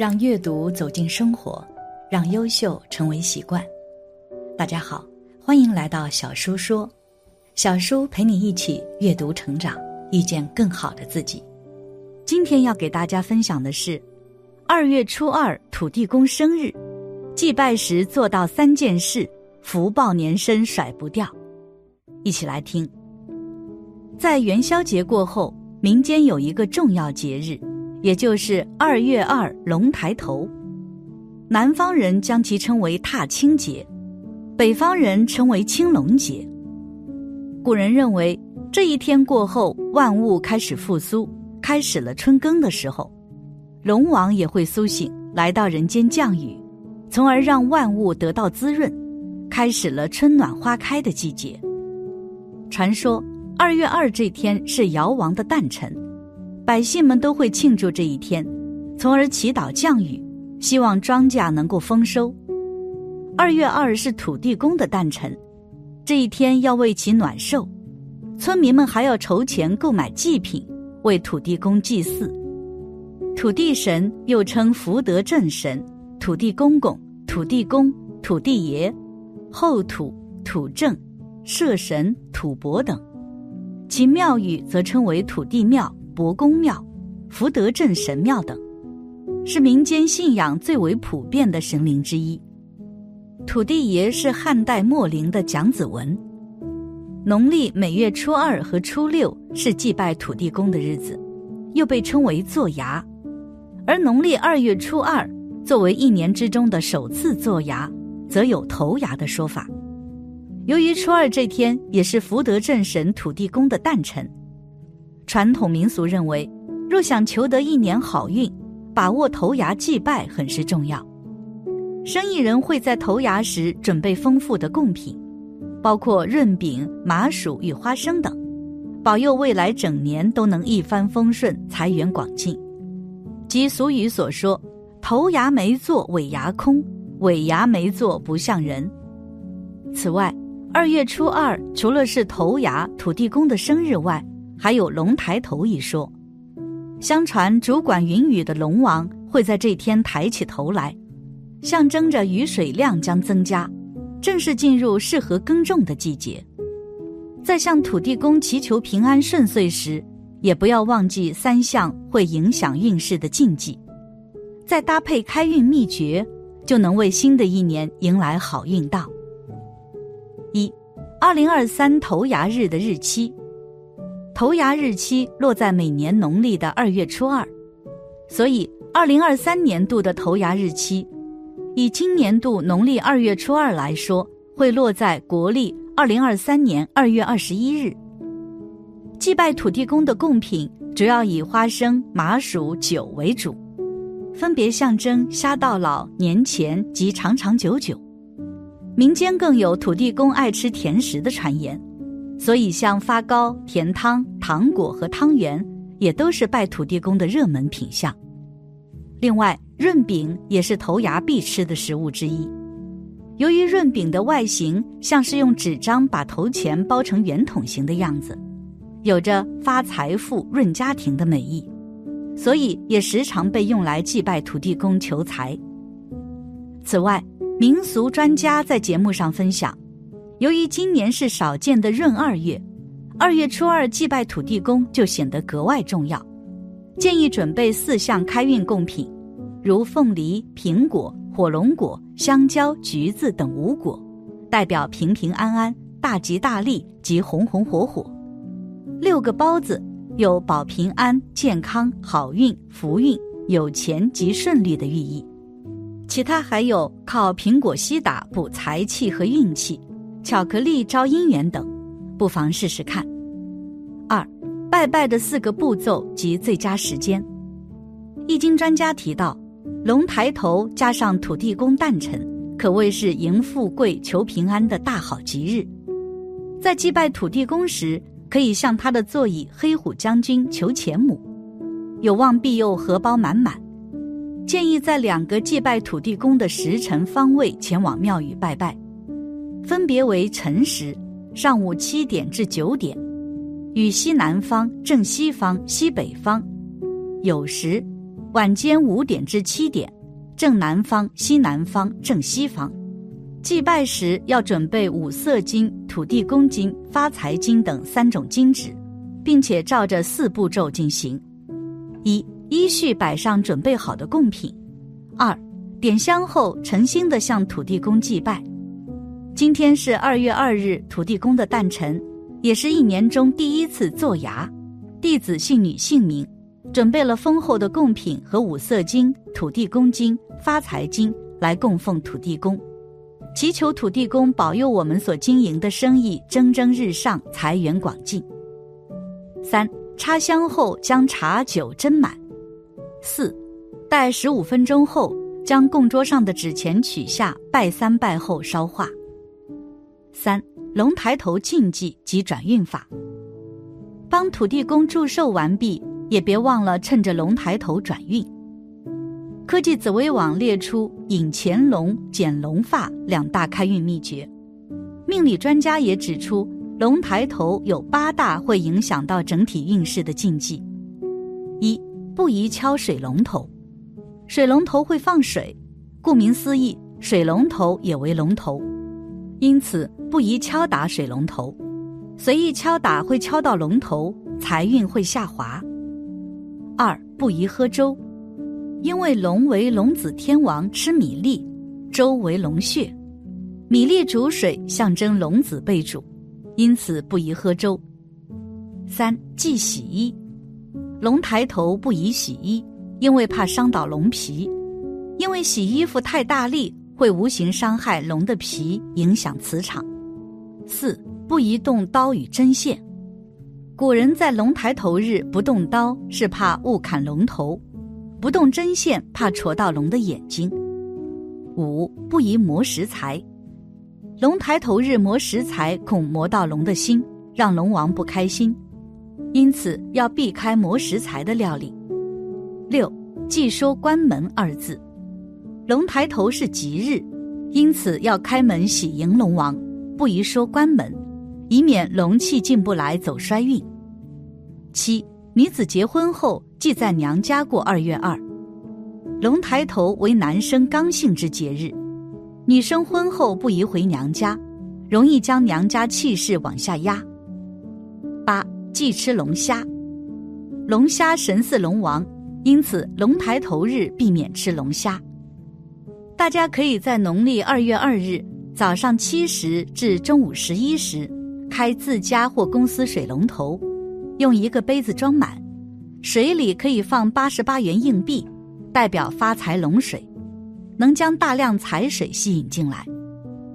让阅读走进生活，让优秀成为习惯。大家好，欢迎来到小叔说，小叔陪你一起阅读成长，遇见更好的自己。今天要给大家分享的是，二月初二土地公生日，祭拜时做到三件事，福报年深甩不掉。一起来听。在元宵节过后，民间有一个重要节日。也就是二月二龙抬头，南方人将其称为踏青节，北方人称为青龙节。古人认为这一天过后，万物开始复苏，开始了春耕的时候，龙王也会苏醒，来到人间降雨，从而让万物得到滋润，开始了春暖花开的季节。传说二月二这天是尧王的诞辰。百姓们都会庆祝这一天，从而祈祷降雨，希望庄稼能够丰收。二月二是土地公的诞辰，这一天要为其暖寿，村民们还要筹钱购买祭品，为土地公祭祀。土地神又称福德正神、土地公公、土地公、土地爷、后土、土正、社神、土伯等，其庙宇则称为土地庙。伯公庙、福德镇神庙等，是民间信仰最为普遍的神灵之一。土地爷是汉代末陵的蒋子文。农历每月初二和初六是祭拜土地公的日子，又被称为做牙。而农历二月初二作为一年之中的首次做牙，则有头牙的说法。由于初二这天也是福德镇神土地公的诞辰。传统民俗认为，若想求得一年好运，把握头牙祭拜很是重要。生意人会在头牙时准备丰富的贡品，包括润饼、麻薯与花生等，保佑未来整年都能一帆风顺、财源广进。即俗语所说：“头牙没做尾牙空，尾牙没做不像人。”此外，二月初二除了是头牙土地公的生日外，还有龙抬头一说，相传主管云雨的龙王会在这天抬起头来，象征着雨水量将增加，正式进入适合耕种的季节。在向土地公祈求平安顺遂时，也不要忘记三项会影响运势的禁忌，再搭配开运秘诀，就能为新的一年迎来好运到。一，二零二三头牙日的日期。头牙日期落在每年农历的二月初二，所以二零二三年度的头牙日期，以今年度农历二月初二来说，会落在国历二零二三年二月二十一日。祭拜土地公的贡品主要以花生、麻薯、酒为主，分别象征虾到老、年前及长长久久。民间更有土地公爱吃甜食的传言。所以，像发糕、甜汤、糖果和汤圆，也都是拜土地公的热门品相。另外，润饼也是头牙必吃的食物之一。由于润饼的外形像是用纸张把头钱包成圆筒形的样子，有着发财富、润家庭的美意，所以也时常被用来祭拜土地公求财。此外，民俗专家在节目上分享。由于今年是少见的闰二月，二月初二祭拜土地公就显得格外重要。建议准备四项开运贡品，如凤梨、苹果、火龙果、香蕉、橘子等五果，代表平平安安、大吉大利及红红火火。六个包子有保平安、健康、好运、福运、有钱及顺利的寓意。其他还有靠苹果西打补财气和运气。巧克力招姻缘等，不妨试试看。二，拜拜的四个步骤及最佳时间。易经专家提到，龙抬头加上土地公诞辰，可谓是迎富贵、求平安的大好吉日。在祭拜土地公时，可以向他的座椅黑虎将军求钱母，有望庇佑荷包满满。建议在两个祭拜土地公的时辰方位前往庙宇拜拜。分别为辰时，上午七点至九点，与西南方、正西方、西北方；酉时，晚间五点至七点，正南方、西南方、正西方。祭拜时要准备五色金、土地公金、发财金等三种金纸，并且照着四步骤进行：一、依序摆上准备好的贡品；二、点香后诚心的向土地公祭拜。今天是二月二日，土地公的诞辰，也是一年中第一次做牙。弟子姓女姓名，准备了丰厚的贡品和五色金、土地公金、发财金来供奉土地公。祈求土地公保佑我们所经营的生意蒸蒸日上，财源广进。三插香后将茶酒斟满。四待十五分钟后，将供桌上的纸钱取下，拜三拜后烧化。三龙抬头禁忌及转运法。帮土地公祝寿完毕，也别忘了趁着龙抬头转运。科技紫微网列出引乾隆、剪龙发两大开运秘诀，命理专家也指出，龙抬头有八大会影响到整体运势的禁忌：一、不宜敲水龙头，水龙头会放水，顾名思义，水龙头也为龙头，因此不宜敲打水龙头，随意敲打会敲到龙头，财运会下滑。二、不宜喝粥。因为龙为龙子天王，吃米粒；粥为龙血，米粒煮水象征龙子被煮，因此不宜喝粥。三忌洗衣，龙抬头不宜洗衣，因为怕伤到龙皮，因为洗衣服太大力会无形伤害龙的皮，影响磁场。四不宜动刀与针线，古人在龙抬头日不动刀，是怕误砍龙头。不动针线，怕戳到龙的眼睛。五不宜磨石材，龙抬头日磨石材，恐磨到龙的心，让龙王不开心，因此要避开磨石材的料理。六忌说关门二字，龙抬头是吉日，因此要开门喜迎龙王，不宜说关门，以免龙气进不来走衰运。七女子结婚后。忌在娘家过二月二，龙抬头为男生刚性之节日，女生婚后不宜回娘家，容易将娘家气势往下压。八忌吃龙虾，龙虾神似龙王，因此龙抬头日避免吃龙虾。大家可以在农历二月二日早上七时至中午十一时，开自家或公司水龙头，用一个杯子装满。水里可以放八十八元硬币，代表发财龙水，能将大量财水吸引进来。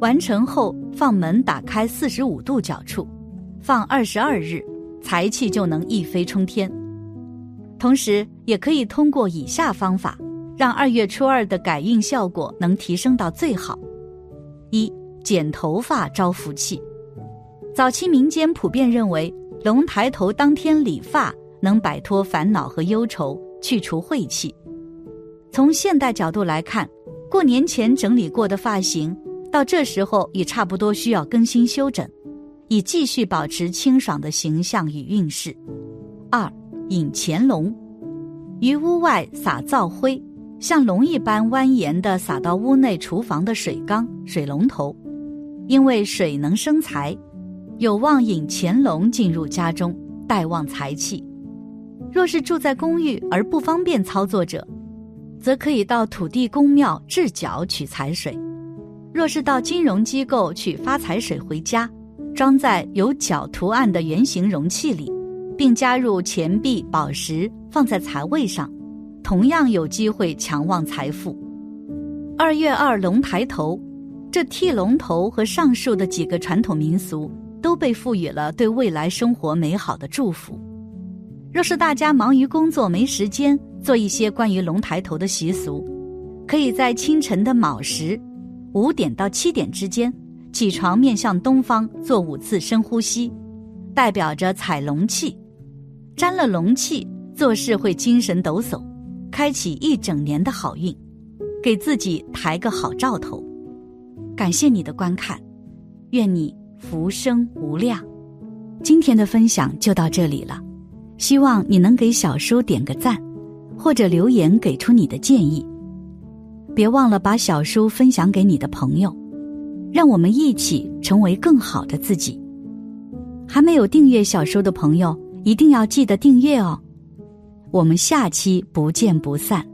完成后放门打开四十五度角处，放二十二日，财气就能一飞冲天。同时，也可以通过以下方法，让二月初二的改运效果能提升到最好：一、剪头发招福气。早期民间普遍认为，龙抬头当天理发。能摆脱烦恼和忧愁，去除晦气。从现代角度来看，过年前整理过的发型，到这时候也差不多需要更新修整，以继续保持清爽的形象与运势。二引乾隆，于屋外撒灶灰，像龙一般蜿蜒的洒到屋内厨房的水缸、水龙头，因为水能生财，有望引乾隆进入家中，带旺财气。若是住在公寓而不方便操作者，则可以到土地公庙置脚取财水；若是到金融机构取发财水回家，装在有角图案的圆形容器里，并加入钱币、宝石放在财位上，同样有机会强旺财富。二月二龙抬头，这剃龙头和上述的几个传统民俗都被赋予了对未来生活美好的祝福。若是大家忙于工作没时间做一些关于龙抬头的习俗，可以在清晨的卯时五点到七点之间起床，面向东方做五次深呼吸，代表着采龙气。沾了龙气，做事会精神抖擞，开启一整年的好运，给自己抬个好兆头。感谢你的观看，愿你福生无量。今天的分享就到这里了。希望你能给小叔点个赞。或者留言给出你的建议。别忘了把小书分享给你的朋友，让我们一起成为更好的自己。还没有订阅小书的朋友，一定要记得订阅哦。我们下期不见不散。